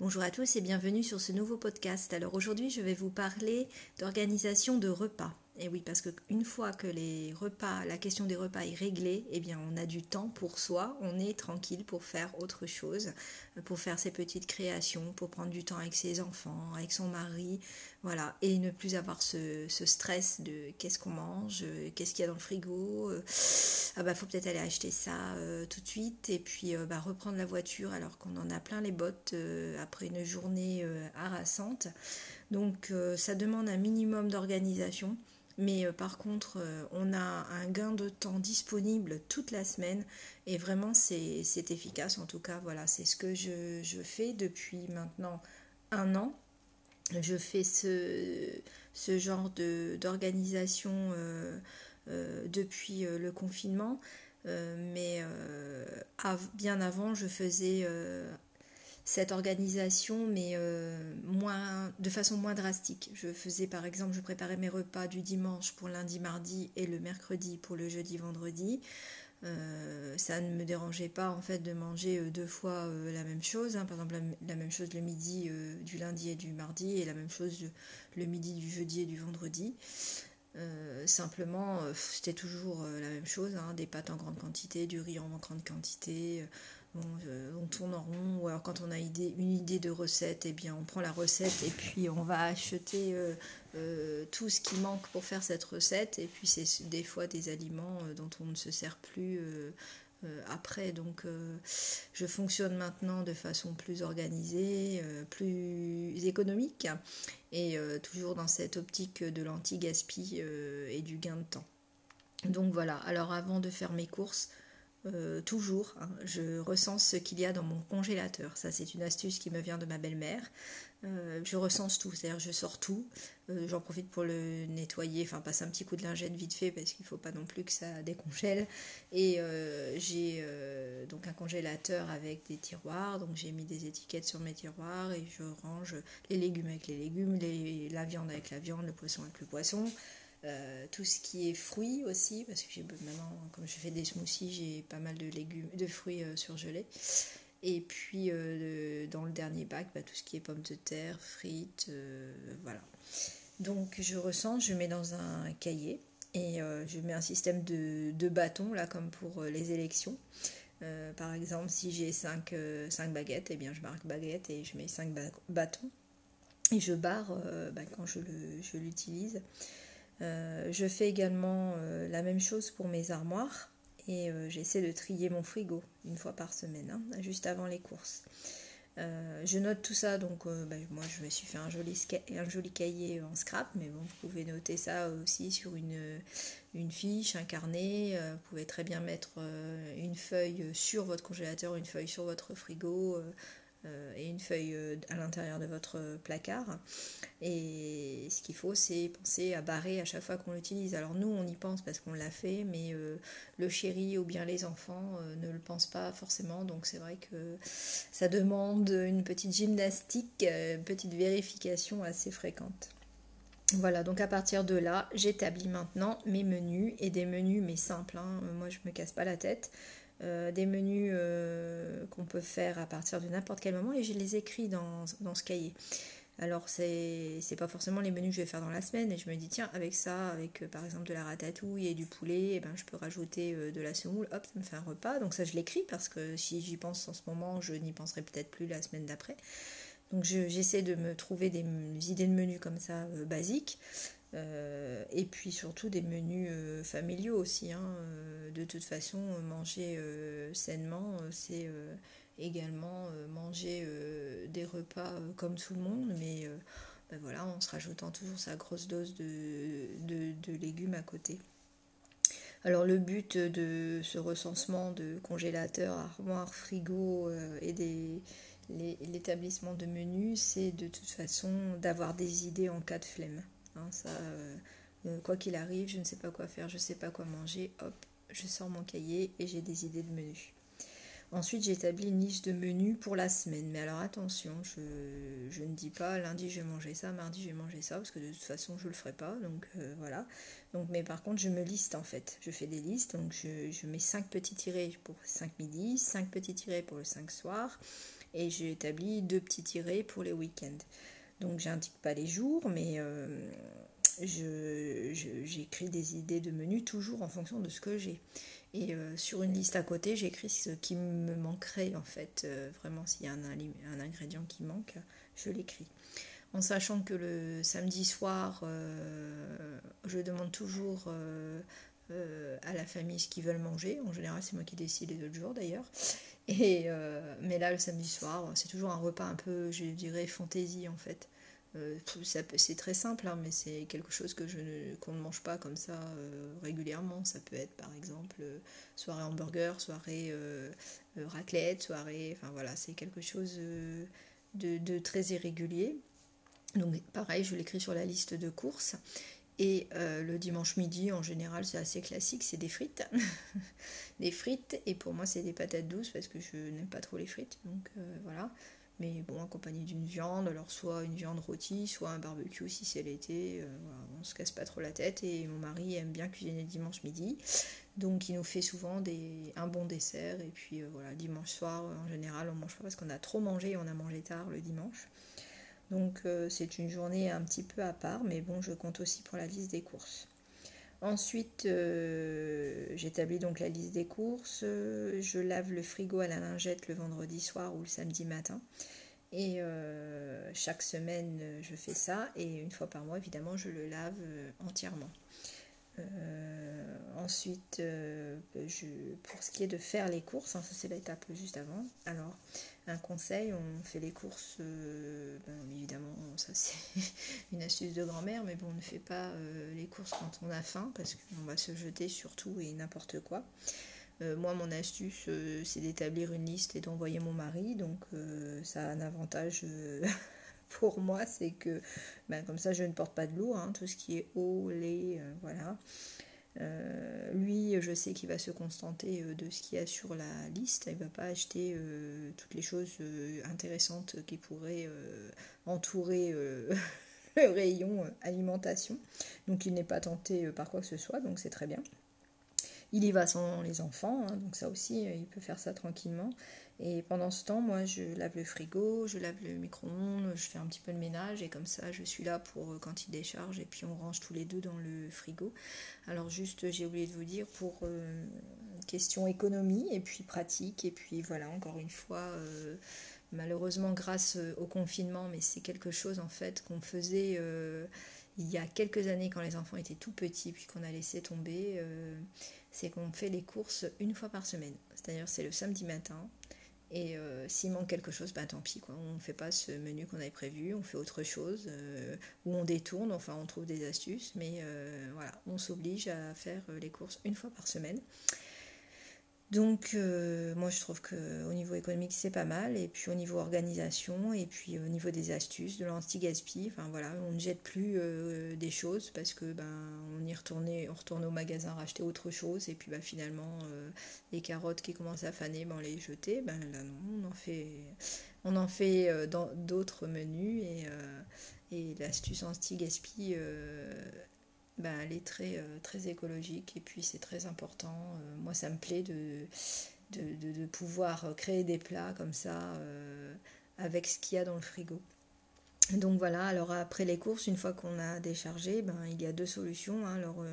Bonjour à tous et bienvenue sur ce nouveau podcast. Alors aujourd'hui je vais vous parler d'organisation de repas. Et oui, parce qu'une fois que les repas, la question des repas est réglée, eh bien on a du temps pour soi, on est tranquille pour faire autre chose, pour faire ses petites créations, pour prendre du temps avec ses enfants, avec son mari, voilà, et ne plus avoir ce, stress de qu'est-ce qu'on mange, qu'est-ce qu'il y a dans le frigo, euh, ah bah faut peut-être aller acheter ça euh, tout de suite, et puis euh, bah, reprendre la voiture alors qu'on en a plein les bottes après une journée harassante. Donc ça demande un minimum d'organisation. Mais euh, par contre, euh, on a un gain de temps disponible toute la semaine et vraiment c'est efficace. En tout cas, voilà, c'est ce que je, fais depuis maintenant un an. Je fais ce, genre d'organisation euh, depuis le confinement. mais bien avant, je faisais cette organisation, mais euh, moins, de façon moins drastique. Je faisais par exemple, je préparais mes repas du dimanche pour lundi, mardi et le mercredi pour le jeudi, vendredi. Euh, ça ne me dérangeait pas en fait de manger euh, deux fois la même chose, hein. par exemple la, même chose le midi du lundi et du mardi et la même chose le midi du jeudi et du vendredi. simplement, c'était toujours la même chose, hein. des pâtes en grande quantité, du riz en grande quantité, on tourne en rond, ou alors quand on a une idée de recette, et eh bien on prend la recette et puis on va acheter euh, euh, tout ce qui manque pour faire cette recette, et puis c'est des fois des aliments euh, dont on ne se sert plus après. Donc je fonctionne maintenant de façon plus organisée, plus économique, et toujours dans cette optique de l'anti-gaspi et du gain de temps. Donc voilà, alors avant de faire mes courses, euh, toujours, hein, je recense ce qu'il y a dans mon congélateur. Ça, c'est une astuce qui me vient de ma belle-mère. Euh, je recense tout, c'est-à-dire je sors tout. Euh, j'en profite pour le nettoyer, enfin passer un petit coup de lingette vite fait parce qu'il ne faut pas non plus que ça décongèle. Et j'ai donc un congélateur avec des tiroirs, donc j'ai mis des étiquettes sur mes tiroirs et je range les légumes avec les légumes, la viande avec la viande, le poisson avec le poisson. Euh, tout ce qui est fruits aussi, parce que maintenant, comme je fais des smoothies, j'ai pas mal de légumes, de fruits euh, surgelés. Et puis euh, dans le dernier bac, bah, tout ce qui est pommes de terre, frites, voilà. Donc je ressens, je mets dans un cahier et je mets un système de, de bâtons, là comme pour les élections. par exemple, si j'ai 5, baguettes, et eh bien je marque baguette et je mets 5 bâtons. Et je barre bah, quand je l'utilise. Euh, je fais également euh, la même chose pour mes armoires et euh, j'essaie de trier mon frigo une fois par semaine, hein, juste avant les courses. je note tout ça, donc ben, moi je me suis fait un joli, un joli cahier en scrap, mais bon, vous pouvez noter ça aussi sur une, une fiche, un carnet. vous pouvez très bien mettre une feuille sur votre congélateur, une feuille sur votre frigo, une feuille euh, à l'intérieur de votre placard. Et ce qu'il faut, c'est penser à barrer à chaque fois qu'on l'utilise. Alors nous, on y pense parce qu'on l'a fait, mais euh, le chéri ou bien les enfants ne le pensent pas forcément. Donc c'est vrai que ça demande une petite gymnastique, petite vérification assez fréquente. Voilà, donc à partir de là, j'établis maintenant mes menus et des menus mais simples. Hein. Moi, je me casse pas la tête. Euh, des menus euh, qu'on peut faire à partir de n'importe quel moment et je les écris dans, dans ce cahier. Alors c'est pas forcément les menus que je vais faire dans la semaine et je me dis tiens avec ça, avec euh, par exemple de la ratatouille et du poulet, et eh ben, je peux rajouter de la semoule, hop ça me fait un repas. Donc ça je l'écris parce que si j'y pense en ce moment je n'y penserai peut-être plus la semaine d'après. Donc j'essaie de me trouver des, idées de menus comme ça basiques. Euh, et puis surtout des menus euh, familiaux aussi. Hein. Euh, de toute façon, manger sainement, c'est également manger des repas comme tout le monde, mais ben voilà, en se rajoutant toujours sa grosse dose de, de, légumes à côté. Alors le but de ce recensement de congélateurs, armoires, frigo et des l'établissement de menus, c'est de toute façon d'avoir des idées en cas de flemme. Hein, ça, euh, euh, quoi qu'il arrive, je ne sais pas quoi faire, je ne sais pas quoi manger, hop, je sors mon cahier et j'ai des idées de menu. Ensuite, j'établis une liste de menus pour la semaine. Mais alors attention, je, ne dis pas lundi je vais manger ça, mardi je vais manger ça, parce que de toute façon je ne le ferai pas. Donc euh, voilà. Donc, mais par contre, je me liste en fait. Je fais des listes. Donc je, mets 5 petits tirés pour 5 midi, 5 petits tirés pour le 5 soir, Et j'ai établi deux petits tirés pour les week-ends. Donc j'indique pas les jours, mais j'écris des idées de menu toujours en fonction de ce que j'ai. Et euh, sur une liste à côté, j'écris ce qui me manquerait en fait. Euh, vraiment, s'il y a un, ingrédient qui manque, je l'écris. En sachant que le samedi soir, euh, je demande toujours à la famille ce qu'ils veulent manger. En général, c'est moi qui décide les autres jours d'ailleurs. Et, mais là, le samedi soir, c'est toujours un repas un peu, je dirais, fantaisie en fait. Euh, c'est très simple, hein, mais c'est quelque chose que je qu'on ne mange pas comme ça euh, régulièrement. Ça peut être par exemple euh, soirée hamburger, soirée raclette, soirée. Enfin voilà, c'est quelque chose de, très irrégulier. Donc pareil, je l'écris sur la liste de courses. Et le dimanche midi, en général, c'est assez classique, c'est des frites. des frites, et pour moi, c'est des patates douces parce que je n'aime pas trop les frites. Voilà mais bon, accompagné d'une viande, alors soit une viande rôtie, soit un barbecue si c'est l'été, euh, on se casse pas trop la tête et mon mari aime bien cuisiner le dimanche midi, donc il nous fait souvent un bon dessert et puis euh, voilà, dimanche soir en général on mange pas parce qu'on a trop mangé et on a mangé tard le dimanche. Donc euh, c'est une journée un petit peu à part, mais bon je compte aussi pour la liste des courses. Ensuite, euh, j'établis donc la liste des courses. Je lave le frigo à la lingette le vendredi soir ou le samedi matin. Et euh, chaque semaine, je fais ça. Et une fois par mois, évidemment, je le lave euh, entièrement. Ensuite, pour ce qui est de faire les courses, hein, ça c'est l'étape juste avant. Alors, un conseil, on fait les courses, euh, ben, évidemment, ça c'est une astuce de grand-mère, mais bon, on ne fait pas euh, les courses quand on a faim, parce qu'on va se jeter sur tout et n'importe quoi. Euh, moi, mon astuce, c'est d'établir une liste et d'envoyer mon mari, donc ça a un avantage pour moi, c'est que ben, comme ça, je ne porte pas de l'eau, hein, tout ce qui est eau, lait, voilà. Euh, lui, je sais qu'il va se contenter euh, de ce qu'il y a sur la liste. Il ne va pas acheter euh, toutes les choses intéressantes qui pourraient entourer le rayon alimentation. Donc il n'est pas tenté par quoi que ce soit, donc c'est très bien. Il y va sans les enfants, hein, donc ça aussi, il peut faire ça tranquillement. Et pendant ce temps, moi, je lave le frigo, je lave le micro-ondes, je fais un petit peu de ménage et comme ça, je suis là pour euh, quand il décharge et puis on range tous les deux dans le frigo. Alors juste, j'ai oublié de vous dire pour euh, question économie et puis pratique et puis voilà, encore une fois. Euh, malheureusement grâce au confinement, mais c'est quelque chose en fait qu'on faisait il y a quelques années quand les enfants étaient tout petits, puis qu'on a laissé tomber, c'est qu'on fait les courses une fois par semaine. C'est-à-dire c'est le samedi matin, et euh, s'il manque quelque chose, ben tant pis, quoi. on ne fait pas ce menu qu'on avait prévu, on fait autre chose, euh, ou on détourne, enfin on trouve des astuces, mais euh, voilà, on s'oblige à faire les courses une fois par semaine. Donc euh, moi je trouve qu'au niveau économique c'est pas mal. Et puis au niveau organisation et puis au niveau des astuces, de l'anti-gaspi, enfin voilà, on ne jette plus euh, des choses parce que ben on y retournait, on retourne au magasin racheter autre chose. Et puis ben, finalement euh, les carottes qui commencent à faner, ben, on les jetait, ben non, on en fait on en fait dans d'autres menus. Et, et l'astuce anti-gaspi ben, elle est très, euh, très écologique et puis c'est très important. Euh, moi, ça me plaît de, de, pouvoir créer des plats comme ça euh, avec ce qu'il y a dans le frigo. Donc voilà, alors après les courses, une fois qu'on a déchargé, ben, il y a deux solutions. Hein. Alors,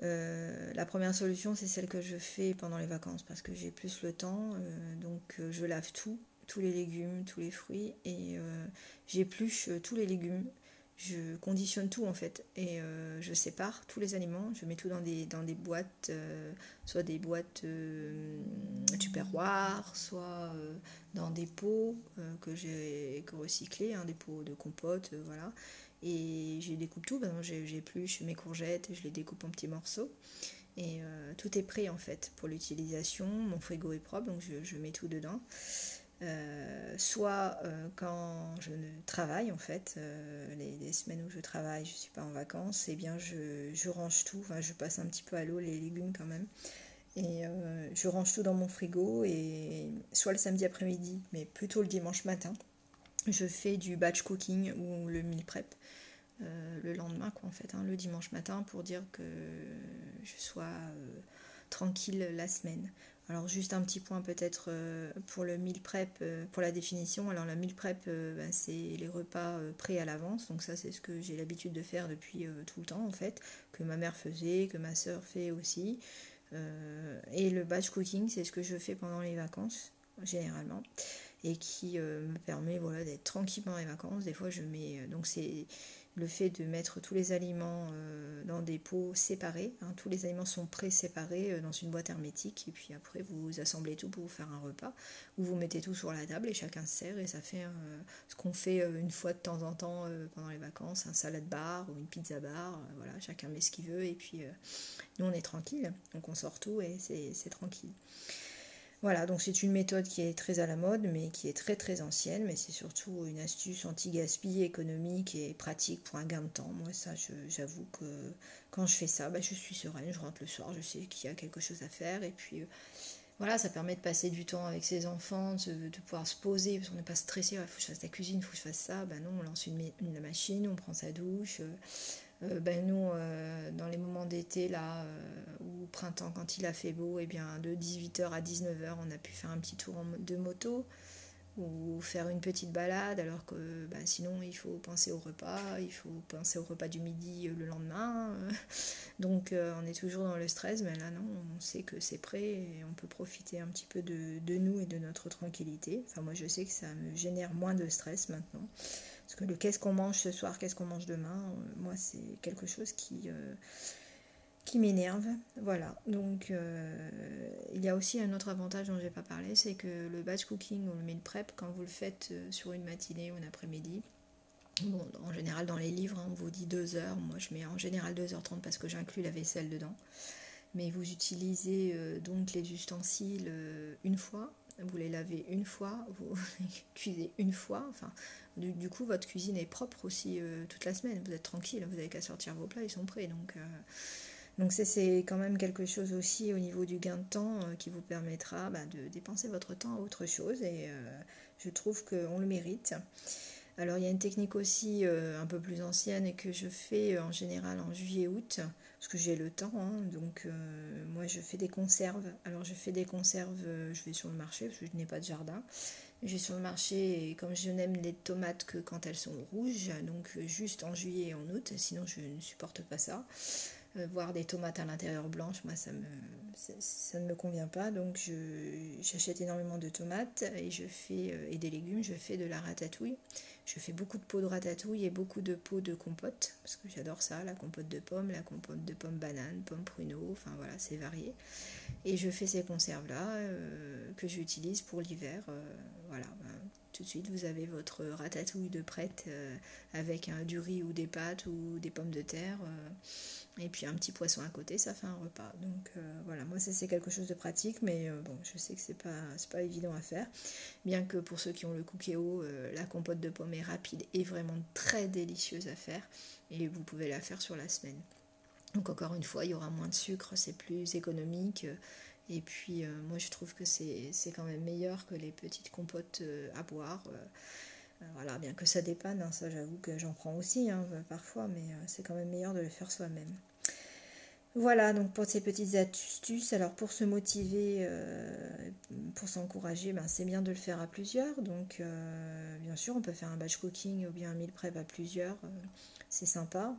la première solution, c'est celle que je fais pendant les vacances parce que j'ai plus le temps. donc je lave tout, tous les légumes, tous les fruits et j'épluche tous les légumes je conditionne tout en fait et euh, je sépare tous les aliments, je mets tout dans des, dans des boîtes, euh, soit des boîtes euh, tupperware, soit dans des pots que j'ai recyclés, hein, des pots de compote, voilà. Et je découpe tout, j'épluche mes courgettes, je les découpe en petits morceaux. Et tout est prêt en fait pour l'utilisation, mon frigo est propre, donc je, je mets tout dedans. Euh, soit euh, quand je travaille en fait, euh, les, semaines où je travaille, je ne suis pas en vacances, et eh bien je, range tout, je passe un petit peu à l'eau les légumes quand même, et je range tout dans mon frigo, et soit le samedi après-midi, mais plutôt le dimanche matin, je fais du batch cooking ou le meal prep. le lendemain quoi en fait, hein, le dimanche matin pour dire que je sois tranquille la semaine. Alors juste un petit point peut-être pour le meal prep, pour la définition. Alors la meal prep, ben, c'est les repas prêts à l'avance. Donc ça c'est ce que j'ai l'habitude de faire depuis tout le temps en fait, que ma mère faisait, que ma soeur fait aussi. et le batch cooking, c'est ce que je fais pendant les vacances généralement et qui me permet voilà d'être tranquille pendant les vacances. Des fois je mets donc c'est le fait de mettre tous les aliments euh, dans des pots séparés. Hein. tous les aliments sont pré-séparés euh, dans une boîte hermétique et puis après vous assemblez tout pour vous faire un repas où vous mettez tout sur la table et chacun se sert et ça fait euh, ce qu'on fait une fois de temps en temps pendant les vacances, un salade bar ou une pizza bar. voilà, chacun met ce qu'il veut et puis nous on est tranquille, donc on sort tout et c'est tranquille. Voilà, donc c'est une méthode qui est très à la mode, mais qui est très très ancienne, mais c'est surtout une astuce anti-gaspi économique et pratique pour un gain de temps. Moi, ça, j'avoue que quand je fais ça, bah, je suis sereine, je rentre le soir, je sais qu'il y a quelque chose à faire, et puis euh, voilà, ça permet de passer du temps avec ses enfants, de, pouvoir se poser, parce qu'on n'est pas stressé, il faut que je fasse la cuisine, il faut que je fasse ça, ben non, on lance une, une machine, on prend sa douche. Euh, euh, ben nous, euh, dans les moments d'été, là, euh, ou printemps, quand il a fait beau, eh bien de 18h à 19h, on a pu faire un petit tour de moto ou faire une petite balade, alors que ben, sinon il faut penser au repas, il faut penser au repas du midi le lendemain. Donc on est toujours dans le stress, mais là non, on sait que c'est prêt et on peut profiter un petit peu de, de nous et de notre tranquillité. Enfin moi je sais que ça me génère moins de stress maintenant. Parce que le qu'est-ce qu'on mange ce soir, qu'est-ce qu'on mange demain, euh, moi c'est quelque chose qui, euh, qui m'énerve. Voilà. Donc euh, il y a aussi un autre avantage dont je n'ai pas parlé, c'est que le batch cooking ou le meal prep, quand vous le faites sur une matinée ou un après-midi, Bon, en général, dans les livres, hein, on vous dit 2 heures. Moi, je mets en général 2h30 parce que j'inclus la vaisselle dedans. Mais vous utilisez donc les ustensiles une fois, vous les lavez une fois, vous cuisez une fois. Enfin, du, coup, votre cuisine est propre aussi euh, toute la semaine. Vous êtes tranquille, vous n'avez qu'à sortir vos plats, ils sont prêts. Donc, euh, c'est quand même quelque chose aussi au niveau du gain de temps euh, qui vous permettra bah, de dépenser votre temps à autre chose. Et je trouve qu'on le mérite. Alors il y a une technique aussi un peu plus ancienne que je fais en général en juillet-août, parce que j'ai le temps. Hein. donc moi je fais des conserves. Alors je fais des conserves, je vais sur le marché parce que je n'ai pas de jardin. J'ai sur le marché et comme je n'aime les tomates que quand elles sont rouges, donc juste en juillet et en août, sinon je ne supporte pas ça. Euh, voir des tomates à l'intérieur blanches, moi ça, me, ça, ne me convient pas. Donc j'achète énormément de tomates et je fais euh, et des légumes, je fais de la ratatouille. Je fais beaucoup de pots de ratatouille et beaucoup de pots de compote, parce que j'adore ça, la compote de pommes, la compote de pommes bananes, pommes pruneaux, enfin voilà, c'est varié. Et je fais ces conserves-là euh, que j'utilise pour l'hiver. Voilà, ben, tout de suite vous avez votre ratatouille de prête euh, avec du riz ou des pâtes ou des pommes de terre et puis un petit poisson à côté, ça fait un repas. Donc euh, voilà, moi c'est quelque chose de pratique, mais euh, bon, je sais que c'est pas, pas évident à faire. Bien que pour ceux qui ont le cookéo, euh, la compote de pommes est rapide et vraiment très délicieuse à faire, et vous pouvez la faire sur la semaine. Donc encore une fois, il y aura moins de sucre, c'est plus économique. Et puis moi je trouve que c'est quand même meilleur que les petites compotes à boire. Voilà, bien que ça dépanne, hein, ça j'avoue que j'en prends aussi hein, parfois, mais euh, c'est quand même meilleur de le faire soi-même. Voilà, donc pour ces petites astuces, alors pour se motiver, euh, pour s'encourager, ben, c'est bien de le faire à plusieurs. Donc euh, bien sûr, on peut faire un batch cooking ou bien un meal prep à plusieurs, c'est sympa.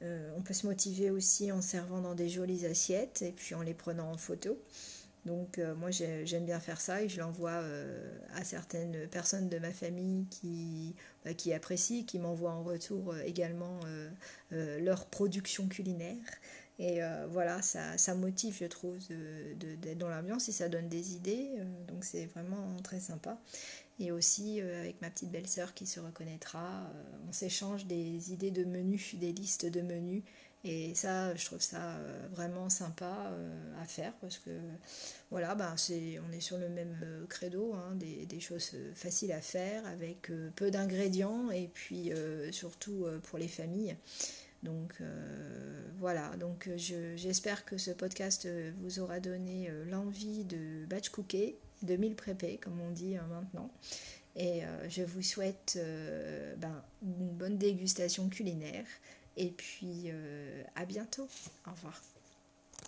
On peut se motiver aussi en servant dans des jolies assiettes et puis en les prenant en photo. Donc euh, moi j'aime bien faire ça et je l'envoie euh, à certaines personnes de ma famille qui, bah, qui apprécient, qui m'envoient en retour euh, également leur production culinaire. Et voilà, ça, ça, motive, je trouve, d'être dans l'ambiance et ça donne des idées. donc c'est vraiment très sympa. Et aussi avec ma petite belle-sœur qui se reconnaîtra, on s'échange des idées de menus, des listes de menus. Et ça, je trouve ça euh, vraiment sympa euh, à faire parce que voilà, ben c'est, on est sur le même euh, credo, hein, des, des, choses faciles à faire avec peu d'ingrédients et puis surtout pour les familles. Donc voilà, donc j'espère que ce podcast vous aura donné l'envie de batch cooker, de meal prepper comme on dit hein, maintenant. Et je vous souhaite ben, une bonne dégustation culinaire. Et puis, euh, à bientôt. Au revoir.